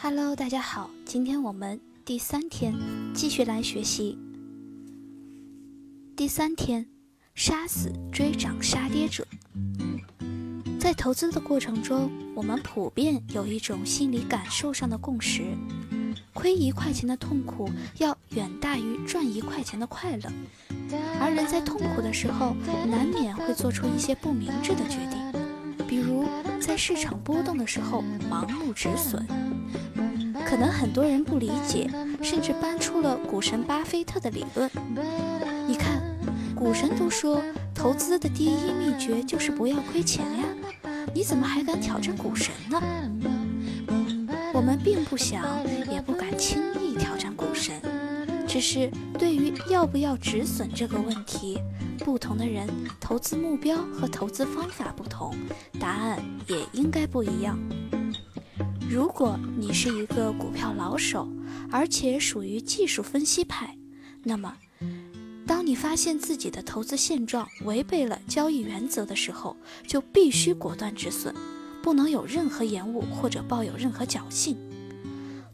Hello，大家好，今天我们第三天继续来学习。第三天，杀死追涨杀跌者。在投资的过程中，我们普遍有一种心理感受上的共识：亏一块钱的痛苦要远大于赚一块钱的快乐。而人在痛苦的时候，难免会做出一些不明智的决定，比如在市场波动的时候盲目止损。可能很多人不理解，甚至搬出了股神巴菲特的理论。你看，股神都说投资的第一秘诀就是不要亏钱呀，你怎么还敢挑战股神呢？我们并不想，也不敢轻易挑战股神，只是对于要不要止损这个问题，不同的人投资目标和投资方法不同，答案也应该不一样。如果你是一个股票老手，而且属于技术分析派，那么，当你发现自己的投资现状违背了交易原则的时候，就必须果断止损，不能有任何延误或者抱有任何侥幸。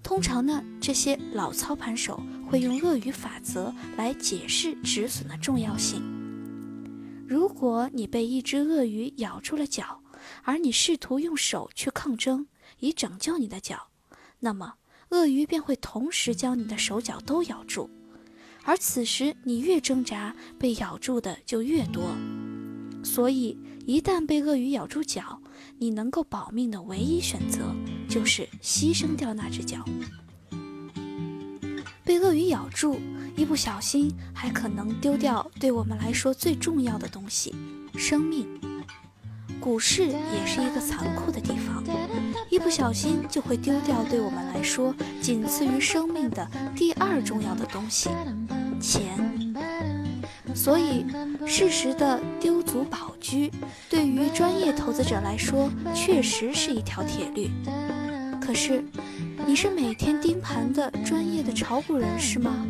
通常呢，这些老操盘手会用鳄鱼法则来解释止损的重要性。如果你被一只鳄鱼咬住了脚，而你试图用手去抗争，以拯救你的脚，那么鳄鱼便会同时将你的手脚都咬住，而此时你越挣扎，被咬住的就越多。所以，一旦被鳄鱼咬住脚，你能够保命的唯一选择就是牺牲掉那只脚。被鳄鱼咬住，一不小心还可能丢掉对我们来说最重要的东西——生命。股市也是一个残酷的地方，一不小心就会丢掉对我们来说仅次于生命的第二重要的东西——钱。所以，适时的丢足保居，对于专业投资者来说确实是一条铁律。可是，你是每天盯盘的专业的炒股人士吗？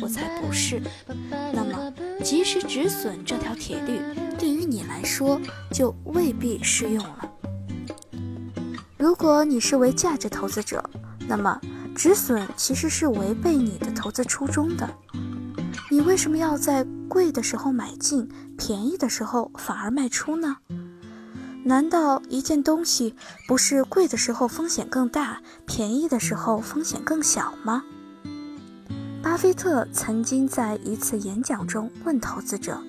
我才不是。那么，及时止损这条铁律。对于你来说，就未必适用了。如果你是为价值投资者，那么止损其实是违背你的投资初衷的。你为什么要在贵的时候买进，便宜的时候反而卖出呢？难道一件东西不是贵的时候风险更大，便宜的时候风险更小吗？巴菲特曾经在一次演讲中问投资者。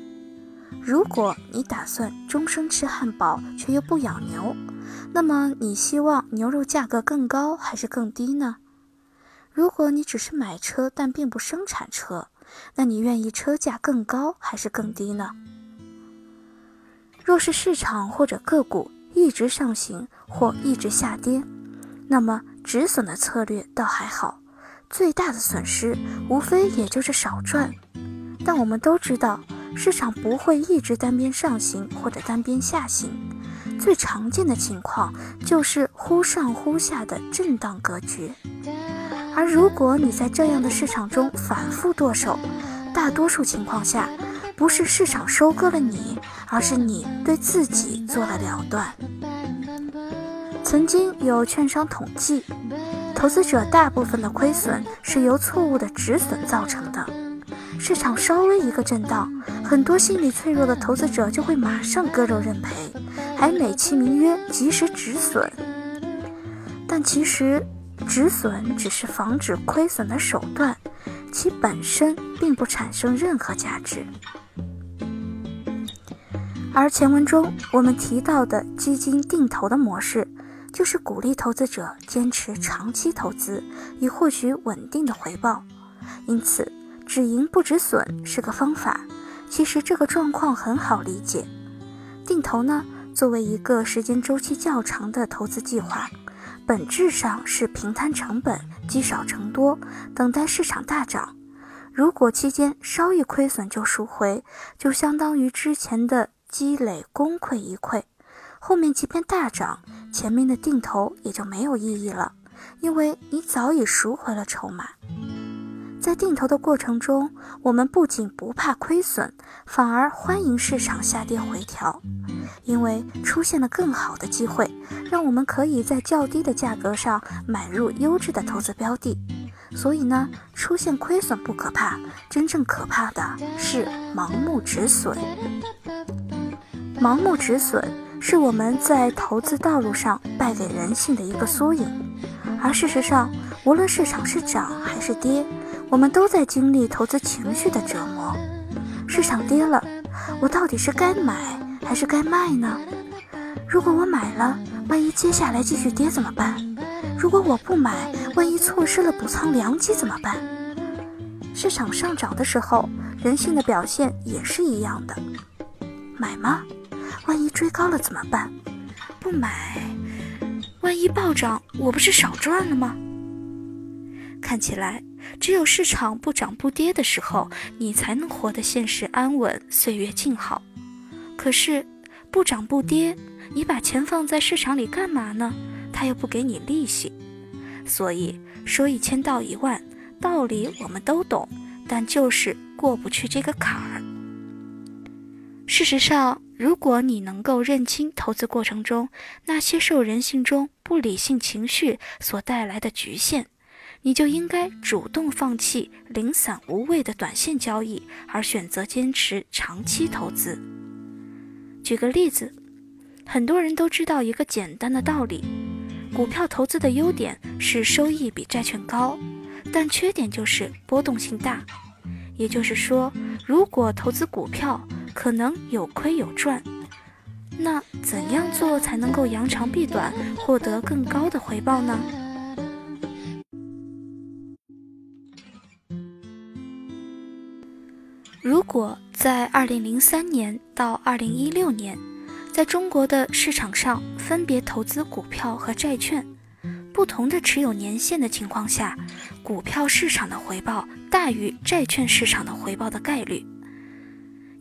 如果你打算终生吃汉堡却又不养牛，那么你希望牛肉价格更高还是更低呢？如果你只是买车但并不生产车，那你愿意车价更高还是更低呢？若是市场或者个股一直上行或一直下跌，那么止损的策略倒还好，最大的损失无非也就是少赚。但我们都知道。市场不会一直单边上行或者单边下行，最常见的情况就是忽上忽下的震荡格局。而如果你在这样的市场中反复剁手，大多数情况下不是市场收割了你，而是你对自己做了了断。曾经有券商统计，投资者大部分的亏损是由错误的止损造成的。市场稍微一个震荡。很多心理脆弱的投资者就会马上割肉认赔，还美其名曰及时止损。但其实，止损只是防止亏损的手段，其本身并不产生任何价值。而前文中我们提到的基金定投的模式，就是鼓励投资者坚持长期投资，以获取稳定的回报。因此，止盈不止损是个方法。其实这个状况很好理解，定投呢，作为一个时间周期较长的投资计划，本质上是平摊成本，积少成多，等待市场大涨。如果期间稍一亏损就赎回，就相当于之前的积累功亏一篑，后面即便大涨，前面的定投也就没有意义了，因为你早已赎回了筹码。在定投的过程中，我们不仅不怕亏损，反而欢迎市场下跌回调，因为出现了更好的机会，让我们可以在较低的价格上买入优质的投资标的。所以呢，出现亏损不可怕，真正可怕的是盲目止损。盲目止损是我们在投资道路上败给人性的一个缩影。而事实上，无论市场是涨还是跌，我们都在经历投资情绪的折磨。市场跌了，我到底是该买还是该卖呢？如果我买了，万一接下来继续跌怎么办？如果我不买，万一错失了补仓良机怎么办？市场上涨的时候，人性的表现也是一样的。买吗？万一追高了怎么办？不买。万一暴涨，我不是少赚了吗？看起来，只有市场不涨不跌的时候，你才能活得现实安稳，岁月静好。可是，不涨不跌，你把钱放在市场里干嘛呢？他又不给你利息。所以说一千道一万，道理我们都懂，但就是过不去这个坎儿。事实上，如果你能够认清投资过程中那些受人性中不理性情绪所带来的局限，你就应该主动放弃零散无谓的短线交易，而选择坚持长期投资。举个例子，很多人都知道一个简单的道理：股票投资的优点是收益比债券高，但缺点就是波动性大。也就是说，如果投资股票，可能有亏有赚，那怎样做才能够扬长避短，获得更高的回报呢？如果在二零零三年到二零一六年，在中国的市场上分别投资股票和债券，不同的持有年限的情况下，股票市场的回报大于债券市场的回报的概率。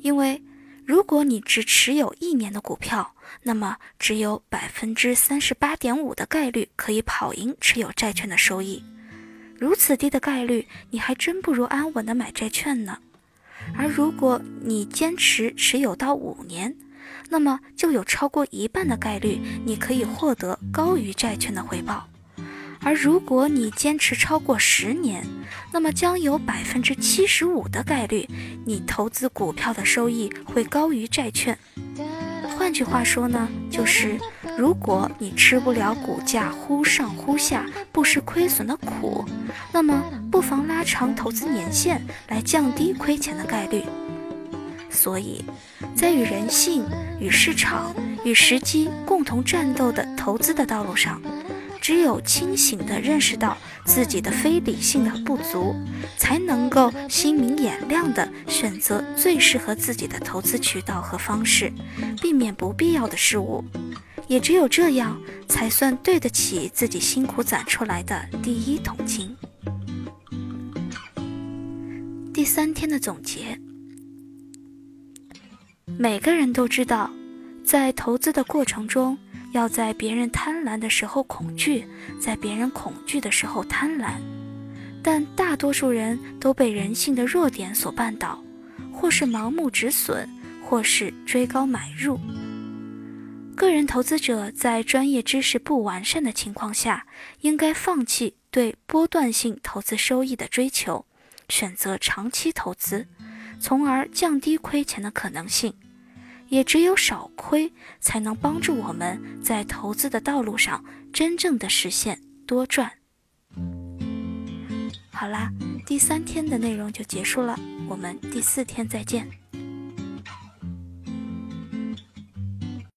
因为，如果你只持有一年的股票，那么只有百分之三十八点五的概率可以跑赢持有债券的收益。如此低的概率，你还真不如安稳的买债券呢。而如果你坚持持有到五年，那么就有超过一半的概率，你可以获得高于债券的回报。而如果你坚持超过十年，那么将有百分之七十五的概率，你投资股票的收益会高于债券。换句话说呢，就是如果你吃不了股价忽上忽下、不时亏损的苦，那么不妨拉长投资年限来降低亏钱的概率。所以，在与人性、与市场、与时机共同战斗的投资的道路上。只有清醒地认识到自己的非理性的不足，才能够心明眼亮地选择最适合自己的投资渠道和方式，避免不必要的事物。也只有这样，才算对得起自己辛苦攒出来的第一桶金。第三天的总结：每个人都知道，在投资的过程中。要在别人贪婪的时候恐惧，在别人恐惧的时候贪婪，但大多数人都被人性的弱点所绊倒，或是盲目止损，或是追高买入。个人投资者在专业知识不完善的情况下，应该放弃对波段性投资收益的追求，选择长期投资，从而降低亏钱的可能性。也只有少亏，才能帮助我们在投资的道路上真正的实现多赚。好啦，第三天的内容就结束了，我们第四天再见。